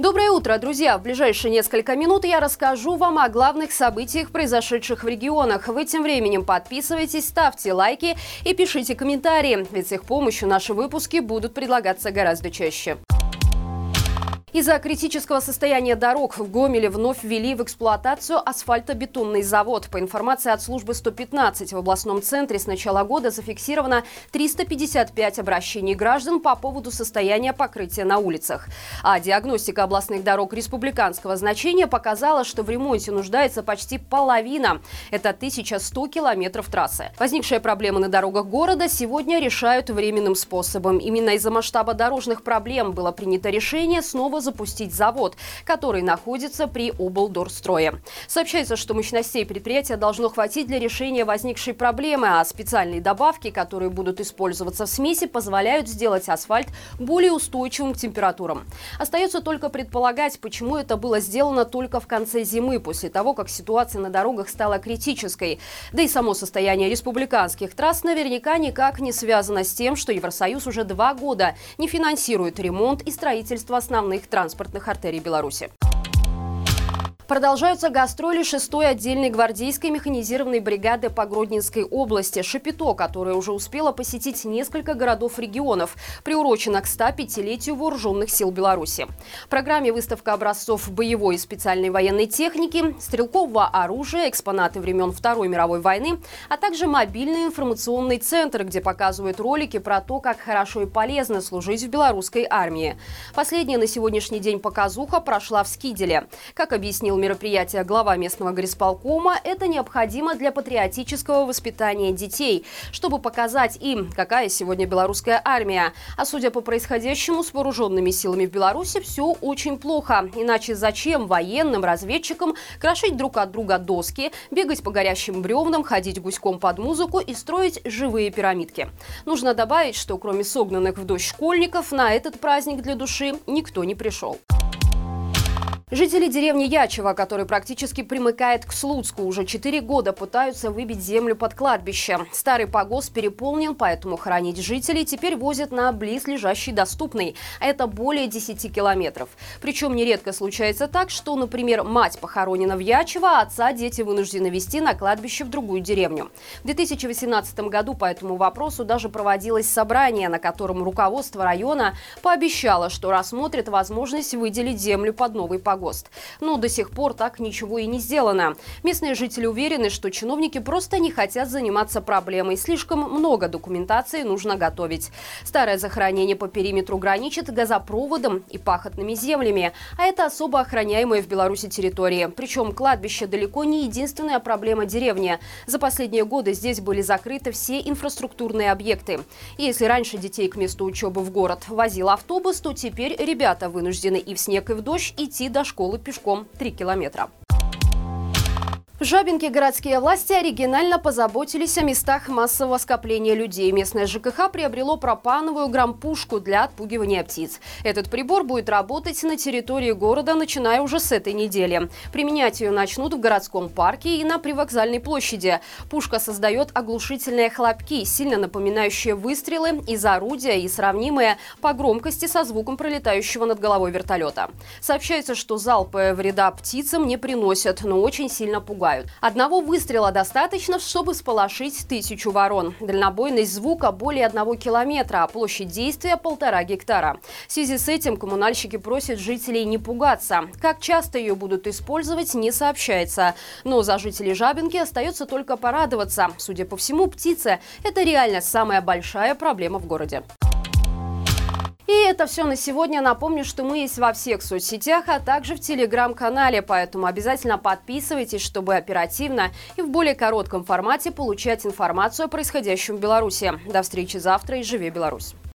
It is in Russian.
Доброе утро, друзья! В ближайшие несколько минут я расскажу вам о главных событиях, произошедших в регионах. Вы тем временем подписывайтесь, ставьте лайки и пишите комментарии, ведь с их помощью наши выпуски будут предлагаться гораздо чаще. Из-за критического состояния дорог в Гомеле вновь ввели в эксплуатацию асфальтобетонный завод. По информации от службы 115 в областном центре с начала года зафиксировано 355 обращений граждан по поводу состояния покрытия на улицах. А диагностика областных дорог республиканского значения показала, что в ремонте нуждается почти половина. Это 1100 километров трассы. Возникшие проблемы на дорогах города сегодня решают временным способом. Именно из-за масштаба дорожных проблем было принято решение снова запустить завод, который находится при облдорстрое. Сообщается, что мощностей предприятия должно хватить для решения возникшей проблемы, а специальные добавки, которые будут использоваться в смеси, позволяют сделать асфальт более устойчивым к температурам. Остается только предполагать, почему это было сделано только в конце зимы, после того, как ситуация на дорогах стала критической. Да и само состояние республиканских трасс наверняка никак не связано с тем, что Евросоюз уже два года не финансирует ремонт и строительство основных транспортных артерий Беларуси. Продолжаются гастроли 6-й отдельной гвардейской механизированной бригады по Гродненской области «Шапито», которая уже успела посетить несколько городов регионов, приурочена к 105-летию вооруженных сил Беларуси. В программе выставка образцов боевой и специальной военной техники, стрелкового оружия, экспонаты времен Второй мировой войны, а также мобильный информационный центр, где показывают ролики про то, как хорошо и полезно служить в белорусской армии. Последняя на сегодняшний день показуха прошла в Скиделе. Как объяснил мероприятия глава местного горисполкома, это необходимо для патриотического воспитания детей, чтобы показать им, какая сегодня белорусская армия. А судя по происходящему с вооруженными силами в Беларуси, все очень плохо. Иначе зачем военным, разведчикам крошить друг от друга доски, бегать по горящим бревнам, ходить гуськом под музыку и строить живые пирамидки? Нужно добавить, что кроме согнанных в дождь школьников, на этот праздник для души никто не пришел. Жители деревни Ячева, который практически примыкает к Слуцку, уже четыре года пытаются выбить землю под кладбище. Старый погост переполнен, поэтому хоронить жителей теперь возят на близлежащий доступный, а это более 10 километров. Причем нередко случается так, что, например, мать похоронена в Ячево, а отца дети вынуждены вести на кладбище в другую деревню. В 2018 году по этому вопросу даже проводилось собрание, на котором руководство района пообещало, что рассмотрит возможность выделить землю под новый погост ГОСТ. Но до сих пор так ничего и не сделано. Местные жители уверены, что чиновники просто не хотят заниматься проблемой. Слишком много документации нужно готовить. Старое захоронение по периметру граничит газопроводом и пахотными землями, а это особо охраняемые в Беларуси территории. Причем кладбище далеко не единственная проблема деревни. За последние годы здесь были закрыты все инфраструктурные объекты. И если раньше детей к месту учебы в город возил автобус, то теперь ребята вынуждены и в снег, и в дождь идти до школы пешком 3 километра. В Жабинке городские власти оригинально позаботились о местах массового скопления людей. Местное ЖКХ приобрело пропановую грампушку для отпугивания птиц. Этот прибор будет работать на территории города, начиная уже с этой недели. Применять ее начнут в городском парке и на привокзальной площади. Пушка создает оглушительные хлопки, сильно напоминающие выстрелы из орудия и сравнимые по громкости со звуком пролетающего над головой вертолета. Сообщается, что залпы вреда птицам не приносят, но очень сильно пугают убивают. Одного выстрела достаточно, чтобы сполошить тысячу ворон. Дальнобойность звука более одного километра, а площадь действия полтора гектара. В связи с этим коммунальщики просят жителей не пугаться. Как часто ее будут использовать, не сообщается. Но за жителей Жабинки остается только порадоваться. Судя по всему, птицы – это реально самая большая проблема в городе. И это все на сегодня. Напомню, что мы есть во всех соцсетях, а также в телеграм-канале, поэтому обязательно подписывайтесь, чтобы оперативно и в более коротком формате получать информацию о происходящем в Беларуси. До встречи завтра и живи Беларусь!